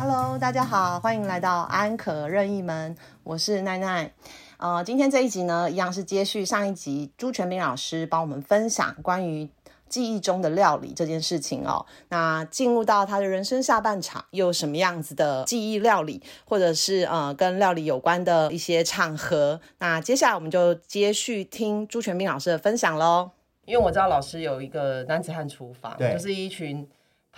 Hello，大家好，欢迎来到安可任意门，我是奈奈。呃，今天这一集呢，一样是接续上一集朱全斌老师帮我们分享关于记忆中的料理这件事情哦。那进入到他的人生下半场，又有什么样子的记忆料理，或者是呃跟料理有关的一些场合？那接下来我们就接续听朱全斌老师的分享喽。因为我知道老师有一个男子汉厨房，就是一群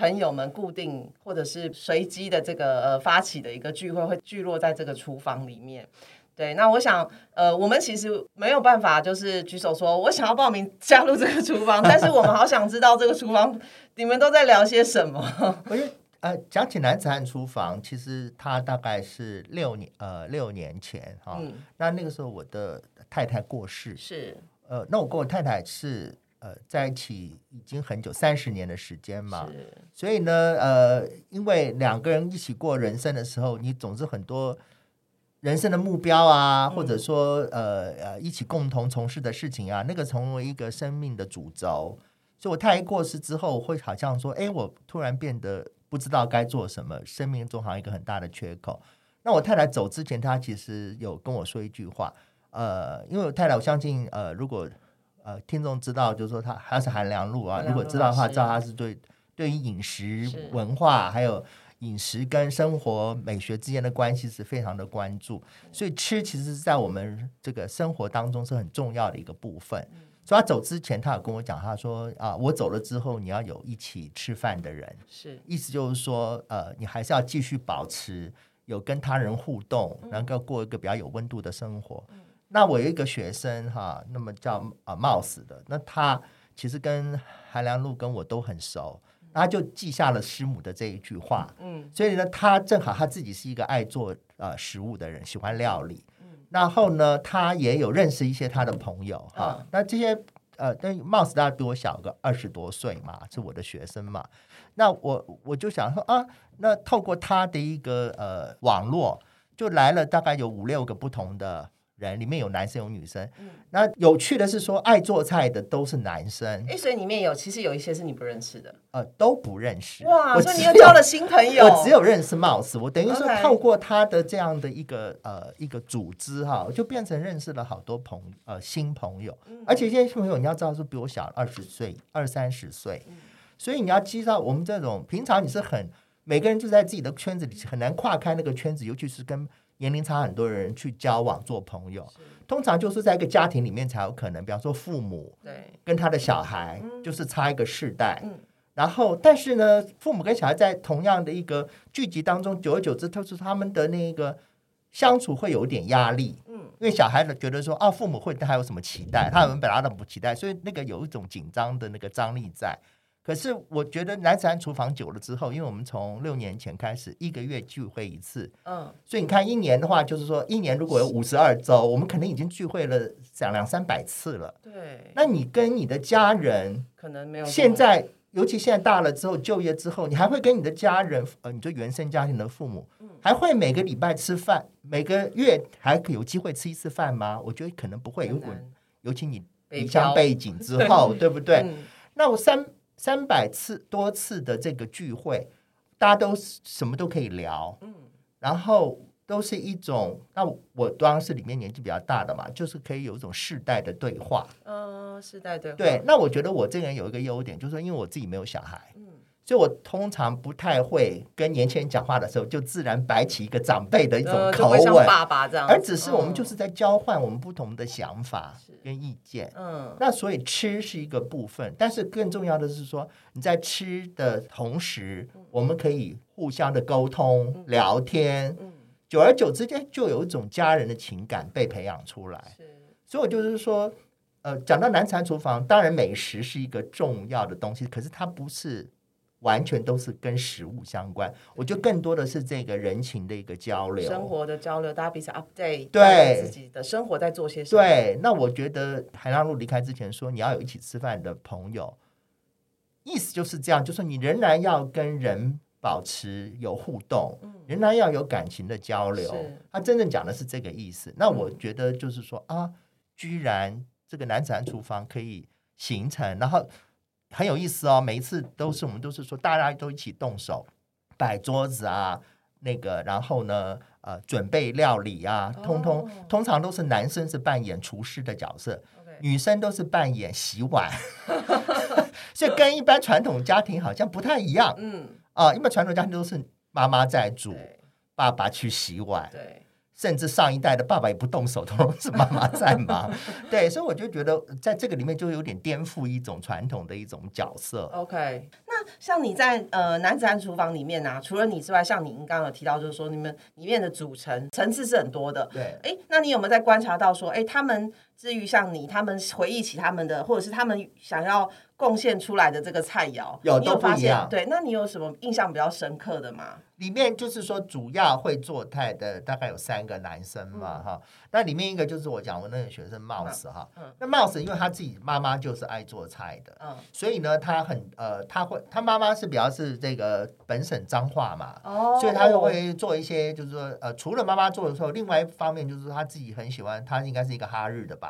朋友们固定或者是随机的这个呃发起的一个聚会，会聚落在这个厨房里面。对，那我想，呃，我们其实没有办法，就是举手说我想要报名加入这个厨房，但是我们好想知道这个厨房你们都在聊些什么。我觉得呃，讲起男子汉厨房，其实他大概是六年呃六年前哈、嗯那那个时候我的太太过世，是，呃，那我跟我太太是呃在一起已经很久，三十年的时间嘛，所以呢，呃，因为两个人一起过人生的时候，你总是很多人生的目标啊，或者说呃呃一起共同从事的事情啊，那个成为一个生命的主轴。所以我太太过世之后，会好像说，哎，我突然变得不知道该做什么，生命中好像一个很大的缺口。那我太太走之前，她其实有跟我说一句话，呃，因为我太太，我相信，呃，如果呃听众知道，就是说她她是韩良露啊，如果知道的话，知道他是对对于饮食文化还有饮食跟生活美学之间的关系是非常的关注，所以吃其实是在我们这个生活当中是很重要的一个部分。所以他走之前，他有跟我讲，他说啊，我走了之后，你要有一起吃饭的人，是，意思就是说，呃，你还是要继续保持有跟他人互动，能够过一个比较有温度的生活。那我有一个学生哈，那么叫啊 Mouse 的，那他其实跟韩良露跟我都很熟，他就记下了师母的这一句话。嗯，所以呢，他正好他自己是一个爱做呃食物的人，喜欢料理。然后呢，他也有认识一些他的朋友哈。嗯那这些呃，但 Mouse 大概比我小个二十多岁嘛，是我的学生嘛。那我我就想说啊，那透过他的一个呃网络，就来了大概有五六个不同的人，里面有男生有女生。嗯。那有趣的是说，爱做菜的都是男生，哎，所以里面有其实有一些是你不认识的，呃，都不认识。哇，我所以你又交了新朋友，我只有认识 Mouse，我等于说透过他的这样的一个呃一个组织哈，我就变成认识了好多朋呃新朋友，嗯。而且这些新朋友你要知道是比我小二十岁、二三十岁，嗯。所以你要知道我们这种平常你是很每个人就在自己的圈子里很难跨开那个圈子，尤其是跟年龄差很多的人去交往做朋友，通常就是在一个家庭里面才有可能，比方说父母对，跟他的小孩就是差一个世代。嗯然后，但是呢，父母跟小孩在同样的一个聚集当中，久而久之，就是他们的那个相处会有一点压力。嗯，因为小孩子觉得说，啊，父母会对他有什么期待，他们本来都不期待，所以那个有一种紧张的那个张力在。可是我觉得南子安厨房久了之后，因为我们从六年前开始一个月聚会一次，嗯，所以你看一年的话，就是说一年如果有五十二周，我们可能已经聚会了两两三百次了。对，那你跟你的家人可能没有现在，尤其现在大了之后，就业之后，你还会跟你的家人，呃，你就原生家庭的父母，嗯还会每个礼拜吃饭，每个月还可有机会吃一次饭吗？我觉得可能不会，如果尤其你北离乡背景之后，对不对？嗯那我三三百次多次的这个聚会，大家都什么都可以聊，嗯。然后都是一种，那我当然是里面年纪比较大的嘛，就是可以有一种世代的对话。嗯，世代对话。对，，那我觉得我这个人有一个优点，就是说因为我自己没有小孩，嗯所以我通常不太会跟年轻人讲话的时候，就自然摆起一个长辈的一种口吻，爸爸这样，而只是我们就嗯。是在交换我们不同的想法跟意见。嗯。那所以吃是一个部分，但是更重要的是说，你在吃的同时，我们可以互相的沟通、聊天，嗯。久而久之间就有一种家人的情感被培养出来。是。所以我就是说，呃，讲到南禅厨房，当然美食是一个重要的东西，可是它不是完全都是跟食物相关。我觉得更多的是这个人情的一个交流，生活的交流，大家彼此 update 对自己的生活在做些什么，对，那我觉得海浪路离开之前说你要有一起吃饭的朋友，意思就是这样，就是你仍然要跟人保持有互动，仍然要有感情的交流。他真正讲的是这个意思。那我觉得就是说啊，居然这个男子汉厨房可以形成，然后很有意思哦。每一次都是我们都是说大家都一起动手摆桌子啊。那个，然后呢，呃，准备料理啊，通通、哦通常都是男生是扮演厨师的角色女生都是扮演洗碗，所以跟一般传统家庭好像不太一样嗯，啊。一般传统家庭都是妈妈在煮，爸爸去洗碗，对，甚至上一代的爸爸也不动手，都是妈妈在忙。对，所以我就觉得在这个里面就有点颠覆一种传统的一种角色。OK，那像你在呃男子汉厨房里面啊，除了你之外，像你刚刚有提到，就是说你们里面的组成层次是很多的。对，哎，那你有没有在观察到说，哎，他们至于像你，他们回忆起他们的，或者是他们想要贡献出来的这个菜肴，你有都不发现一样。对，那你有什么印象比较深刻的吗？里面就是说主要会做菜的大概有三个男生嘛，哈、那里面一个就是我讲我那个学生 Mouse 哈、嗯。那 Mouse 因为他自己妈妈就是爱做菜的，嗯，所以呢，他很呃，他会他妈妈是比较是这个本省脏话嘛，哦。所以他就会做一些，就是说，呃，除了妈妈做的时候，另外一方面就是他自己很喜欢，他应该是一个哈日的吧，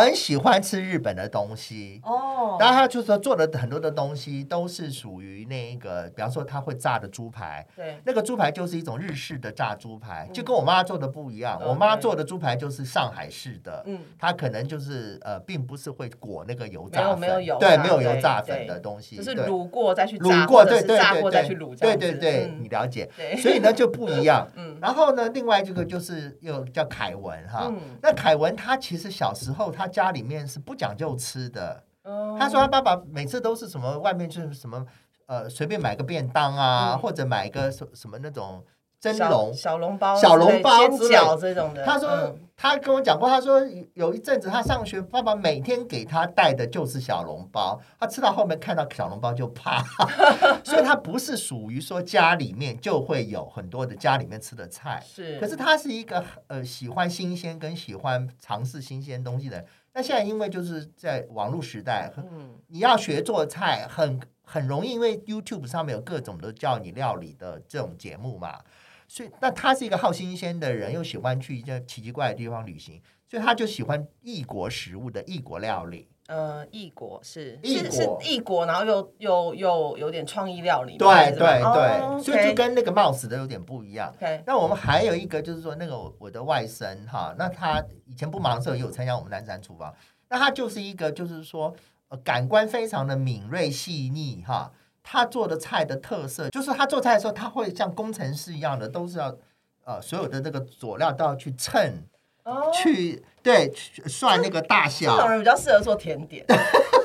很喜欢吃日本的东西。哦，然后他就是说做的很多的东西都是属于那一个，比方说他会炸的猪排，对，那个猪排就是一种日式的炸猪排，就跟我妈做的不一样。嗯我妈做的猪排就是上海式的，嗯，它可能就是呃，并不是会裹那个油炸没有粉，没有油对，没有油炸粉的东西，就是对。卤过再去炸，卤过，对对炸过对对，再去卤，对对对，嗯。你了解。所以呢就不一样。嗯。然后呢，另外这个就是又叫凯文哈。嗯。那凯文他其实小时候他家里面是不讲究吃的，哦。他说他爸爸每次都是什么外面就是什么呃随便买个便当啊，嗯。或者买个什什么那种蒸小笼。小笼包、小笼包煎之类饺这种的。他说嗯他跟我讲过，他说有一阵子他上学，爸爸每天给他带的就是小笼包，他吃到后面看到小笼包就怕，所以他不是属于说家里面就会有很多的家里面吃的菜。是，可是他是一个呃喜欢新鲜跟喜欢尝试新鲜东西的人。那现在因为就是在网络时代，嗯你要学做菜很很容易，因为 YouTube 上面有各种都教你料理的这种节目嘛。所以，那他是一个好新鲜的人，又喜欢去一些奇奇怪的地方旅行，所以他就喜欢异国食物的异国料理。呃，异国是异是是国异国，然后又又又有点创意料理嘛，对对对，哦所以就跟那个冒死的有点不一样。那我们还有一个就是说，那个我我的外甥哈，那他以前不忙的时候也有参加我们南山厨房，那他就是一个就是说，呃，感官非常的敏锐细腻哈。他做的菜的特色就是他做菜的时候，他会像工程师一样的，都是要呃所有的这个佐料都要去称、哦，去对去算那个大小这种。人比较适合做甜点，对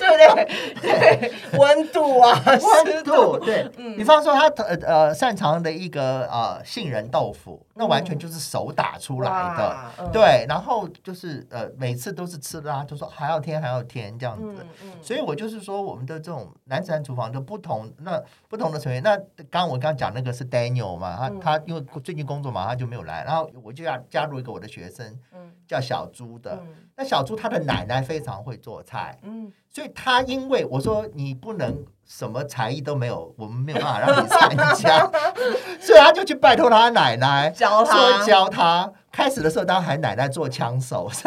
不对？对，温度啊，温湿度。对，嗯。比方说他呃呃擅长的一个呃杏仁豆腐，那完全就是手打出来的。对，然后就是呃，每次都是吃的啊，就说还要添还要添这样子。嗯嗯，所以我就是说，我们的这种男子汉厨房的不同，那不同的成员，那刚刚我刚刚讲那个是 Daniel 嘛，他、嗯。他因为最近工作嘛，他就没有来，然后我就要加入一个我的学生嗯。叫小猪的，嗯。那小猪他的奶奶非常会做菜，嗯，所以他因为我说你不能什么才艺都没有，我们没有办法让你参加，所以他就去拜托他奶奶教他说教他。开始的时候，当然还奶奶做枪手，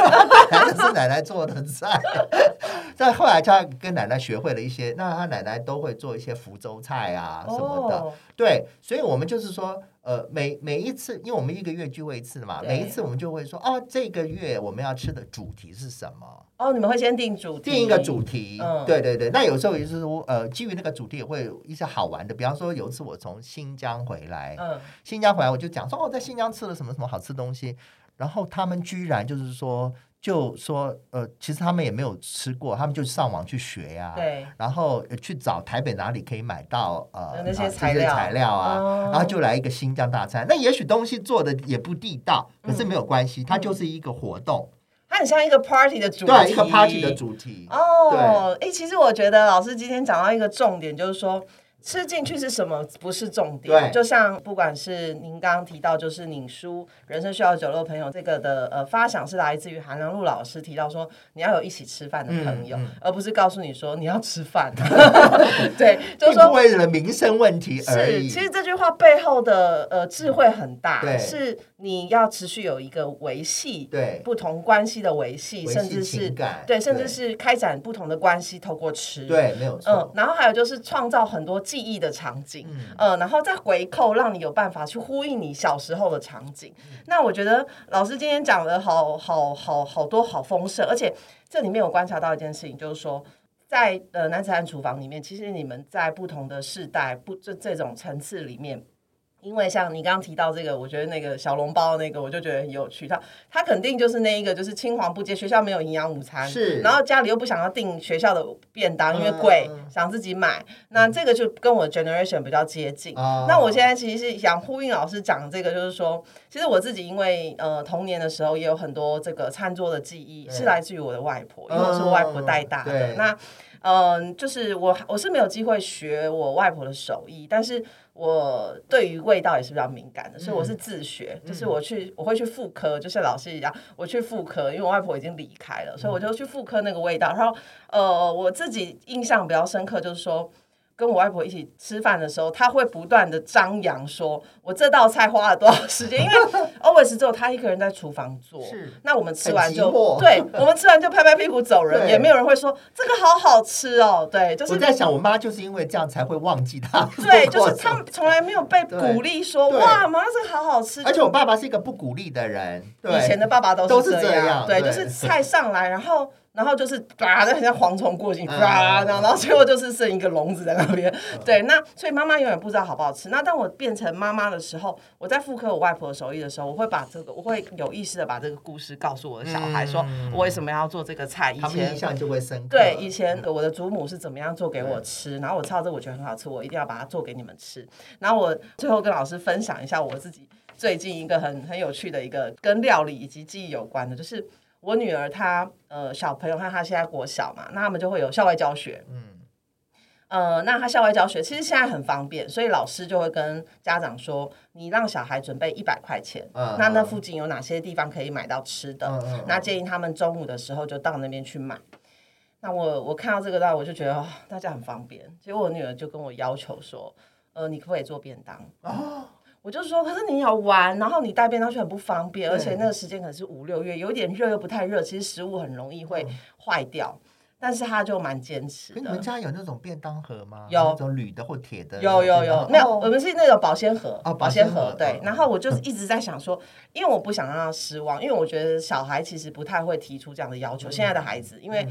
奶奶是奶奶做的菜。再后来，他跟奶奶学会了一些，那他奶奶都会做一些福州菜啊什么的。哦对，所以我们就是说，呃，每每一次，因为我们一个月聚会一次嘛，每一次我们就会说，哦，这个月我们要吃的主题是什么？哦，你们会先定主题，定一个主题，嗯对对对。那有时候也是说，呃，基于那个主题也会有一些好玩的，比方说有一次我从新疆回来，嗯，新疆回来我就讲说，哦，在新疆吃了什么什么好吃的东西，然后他们居然就是说，就说，呃，其实他们也没有吃过，他们就上网去学呀、对，然后呃去找台北哪里可以买到呃那些啊材料材料啊，哦然后就来一个新疆大餐。那也许东西做的也不地道，可是没有关系，它就是一个活动，它很像一个 party 的主题，对，一个 party 的主题。哦，哎，其实我觉得老师今天讲到一个重点，就是说。吃进去是什么不是重点，就像不管是您刚刚提到，就是拧书人生需要酒肉朋友这个的呃发想是来自于韩良露老师提到说你要有一起吃饭的朋友，嗯嗯而不是告诉你说你要吃饭，对，就是说为了民生问题而是，已。其实这句话背后的呃智慧很大，对。是你要持续有一个维系，对。不同关系的维系，甚至是对，甚至是开展不同的关系，透过吃，对，没有嗯错，。然后还有就是创造很多记忆的场景，嗯呃，然后再回扣，让你有办法去呼应你小时候的场景。那我觉得老师今天讲的好好好好多好丰盛，而且这里面我观察到一件事情，就是说。在呃男子汉厨房里面，其实你们在不同的世代、不这这种层次里面，因为像你刚刚提到这个，我觉得那个小笼包那个，我就觉得很有趣。他他肯定就是那一个，就是青黄不接，学校没有营养午餐，是然后家里又不想要订学校的便当，因为贵，嗯想自己买。那这个就跟我 generation 比较接近。哦那我现在其实是想呼应老师讲的这个，就是说，其实我自己因为呃童年的时候也有很多这个餐桌的记忆，是来自于我的外婆，因为我是外婆带大的。嗯那嗯、就是我我是没有机会学我外婆的手艺，但是我对于味道也是比较敏感的，所以我是自学，就是我去我会去妇科，就像老师一样，我去妇科，因为我外婆已经离开了，所以我就去妇科那个味道。然后呃，我自己印象比较深刻，就是说。跟我外婆一起吃饭的时候，她会不断的张扬说：“我这道菜花了多少时间？”因为 always 只有她一个人在厨房做是。那我们吃完就对，我们吃完就拍拍屁股走人，也没有人会说这个好好吃哦。对，就是我在想，我妈就是因为这样才会忘记她。对，就是他们从来没有被鼓励说哇，妈这个好好吃。而且我爸爸是一个不鼓励的人，对以前的爸爸都都是这样对，对就是菜上来，然后然后就是叭，那很像蝗虫过境，嗯叭，然后然后最后就是剩一个笼子在那边。对，那所以妈妈永远不知道好不好吃。那当我变成妈妈的时候，我在复刻我外婆的手艺的时候，我会把这个，我会有意识的把这个故事告诉我的小孩，说我为什么要做这个菜。以前印象就会深刻。对，以前我的祖母是怎么样做给我吃，然后我吃到这我觉得很好吃，我一定要把它做给你们吃。然后我最后跟老师分享一下我自己最近一个很很有趣的一个跟料理以及记忆有关的，就是我女儿她呃小朋友看她现在国小嘛，那他们就会有校外教学，嗯，呃，那她校外教学其实现在很方便，所以老师就会跟家长说，你让小孩准备一百块钱，嗯那那附近有哪些地方可以买到吃的？嗯那建议他们中午的时候就到那边去买。那我我看到这个呢，我就觉得、哦、大家很方便。结果我女儿就跟我要求说，呃，你可不可以做便当？哦，我就说，可是你要玩，然后你带便当去很不方便，而且那个时间可能是五六月，有点热又不太热，其实食物很容易会坏掉。但是他就蛮坚持的你们。家有那种便当盒吗？有那种铝的或铁的？有有有，没有，我哦们是那种保鲜盒，哦保鲜盒盒对嗯。然后我就是一直在想说，因为我不想让他失望，因为我觉得小孩其实不太会提出这样的要求。现在的孩子，因为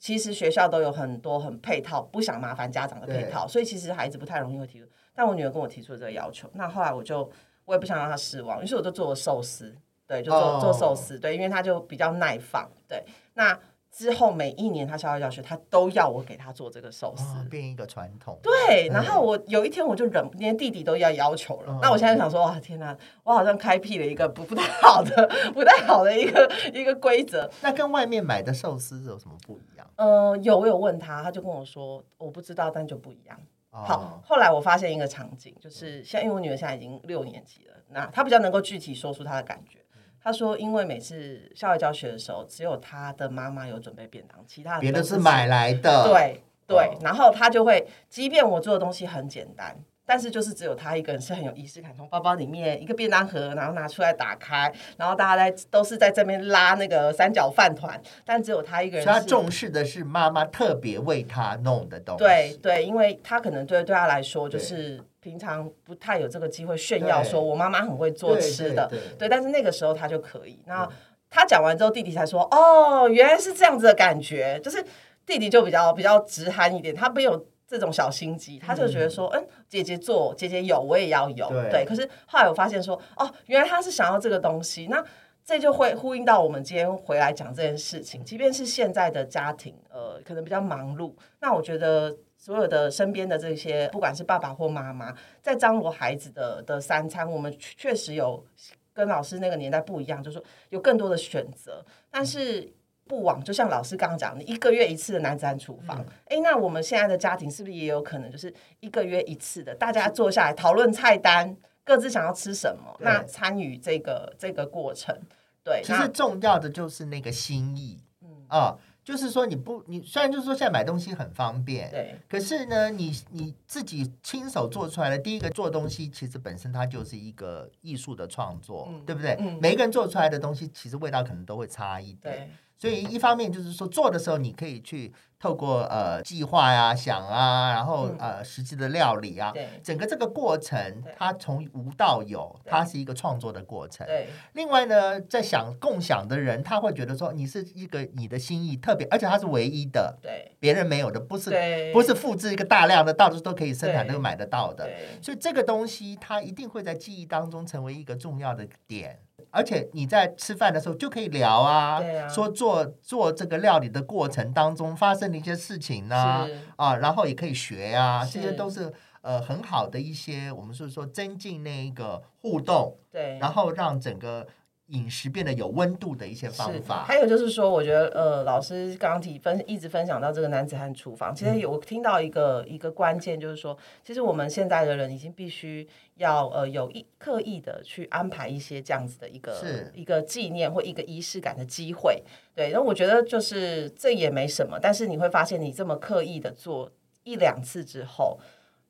其实学校都有很多很配套，不想麻烦家长的配套，所以其实孩子不太容易会提出。但我女儿跟我提出了这个要求，那后来我就我也不想让她失望，于是我就做了寿司，对，就做、哦做寿司，对，因为她就比较耐放，对。那之后每一年他校外教学，他都要我给他做这个寿司，哦变一个传统。对，然后我有一天我就忍，连弟弟都要要求了。嗯那我现在想说，哇，天哪，我好像开辟了一个不不太好的、不太好的一个一个规则。那跟外面买的寿司有什么不一样？呃，有我有问他，他就跟我说，我不知道，但就不一样。好哦，，后来我发现一个场景，就是像因为我女儿现在已经六年级了，那她比较能够具体说出她的感觉。她说，因为每次校外教学的时候，只有她的妈妈有准备便当，其他的别的是买来的。，对对哦，然后她就会，即便我做的东西很简单，但是就是只有他一个人是很有仪式感，从包包里面一个便当盒，然后拿出来打开，然后大家在都是在这边拉那个三角饭团，但只有他一个人他重视的是妈妈特别为他弄的东西。对对，因为他可能对对他来说，就是平常不太有这个机会炫耀，说我妈妈很会做吃的，对对对，但是那个时候他就可以。那他讲完之后，弟弟才说：“哦，原来是这样子的感觉。”就是弟弟就比较比较直憨一点，他没有这种小心机，他就觉得说：“嗯，姐姐做，姐姐有，我也要有。”对可是后来我发现说：“哦，原来他是想要这个东西。”那这就会呼应到我们今天回来讲这件事情。即便是现在的家庭，呃，可能比较忙碌，那我觉得所有的身边的这些，不管是爸爸或妈妈，在张罗孩子的的三餐，我们确确实有跟老师那个年代不一样，就是说有更多的选择，但是。不枉，就像老师刚刚讲，你一个月一次的男子汉厨房，哎、那我们现在的家庭是不是也有可能就是一个月一次的，大家坐下来讨论菜单，各自想要吃什么，那参与这个这个过程，对，其实重要的就是那个心意嗯，啊，就是说你不，你虽然就是说现在买东西很方便，对可是呢，你你自己亲手做出来的，第一个做东西其实本身它就是一个艺术的创作，嗯对不对？嗯每一个人做出来的东西，其实味道可能都会差一点。对所以一方面就是说做的时候，你可以去透过呃计划呀、想啊，然后嗯呃实际的料理啊，对整个这个过程，它从无到有，它是一个创作的过程。对另外呢，在想共享的人，他会觉得说你是一个你的心意特别，而且它是唯一的，对别人没有的，不是，不是复制一个大量的，到处都可以生产、都买得到的。对所以这个东西它一定会在记忆当中成为一个重要的点，而且你在吃饭的时候就可以聊啊，啊。说做做这个料理的过程当中发生的一些事情呢、是。啊，然后也可以学啊，这些都是呃很好的一些，我们是说增进那一个互动，对，然后让整个饮食变得有温度的一些方，法。还有就是说，我觉得呃，老师刚刚提分一直分享到这个男子汉厨房，嗯其实有听到一个一个关键，就是说，其实我们现在的人已经必须要呃有意刻意的去安排一些这样子的一个一个纪念或一个仪式感的机会。对，那我觉得就是这也没什么，但是你会发现，你这么刻意的做一两次之后。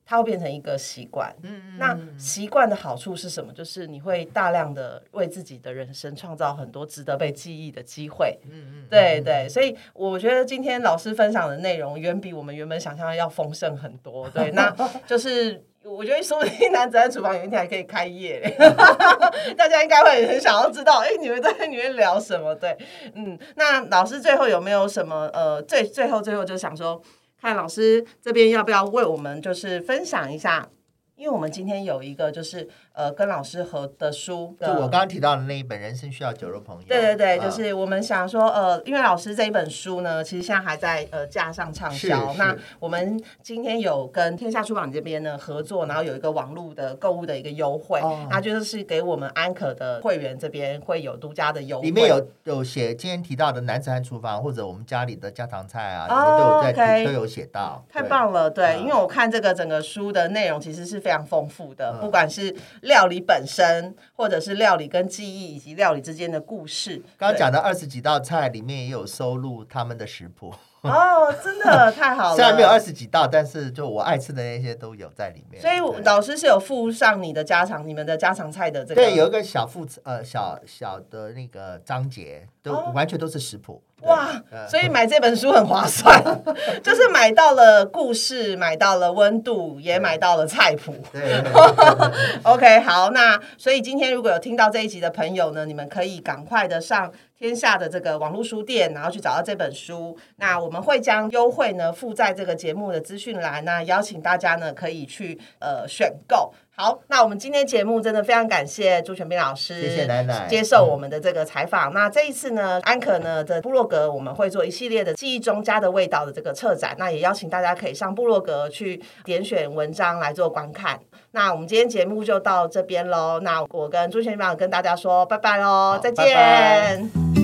它会变成一个习惯，嗯那习惯的好处是什么？就是你会大量的为自己的人生创造很多值得被记忆的机会。嗯嗯，对对，所以我觉得今天老师分享的内容远比我们原本想象的要丰盛很多。对，那 就是我觉得说不定男子汉厨房有一天还可以开业嘞，大家应该会很想要知道，哎，你们在里面聊什么？对，嗯，那老师最后有没有什么呃，最最后最后就想说，看老师这边要不要为我们就是分享一下。因为我们今天有一个就是呃跟老师合的书的，就我刚刚提到的那一本《人生需要酒肉朋友》。对对对，啊就是我们想说，呃，因为老师这一本书呢，其实现在还在呃架上畅销。那我们今天有跟天下出版这边呢合作，然后有一个网络的购物的一个优惠，哦那就是给我们安可的会员这边会有独家的优惠。里面有有写今天提到的男子汉厨房，或者我们家里的家常菜啊，里哦面都有在都有写到。太棒了，对，嗯因为我看这个整个书的内容其实是非常丰富的，嗯不管是料理本身，或者是料理跟记忆以及料理之间的故事。刚刚讲的二十几道菜里面也有收录他们的食谱，对 哦，真的太好了，虽然没有二十几道，但是就我爱吃的那些都有在里面。所以老师是有附上你的家常、你们的家常菜的这个。对有一个小副呃小小的那个章节，都哦完全都是食谱。哇，呃所以买这本书很划算，就是买到了故事，买到了温度，也买到了菜谱。对对对对对 OK，好，那所以今天如果有听到这一集的朋友呢，你们可以赶快的上天下的这个网络书店，然后去找到这本书。那我们会将优惠呢附在这个节目的资讯栏，那邀请大家呢可以去呃选购。好，那我们今天节目真的非常感谢朱全斌老师，谢谢奶奶接受我们的这个采访。那这一次呢，安可呢的部落格我们会做一系列的记忆中家的味道的这个策展，那也邀请大家可以上部落格去点选文章来做观看。那我们今天节目就到这边喽。那我跟朱先生跟大家说拜拜喽，再见。拜拜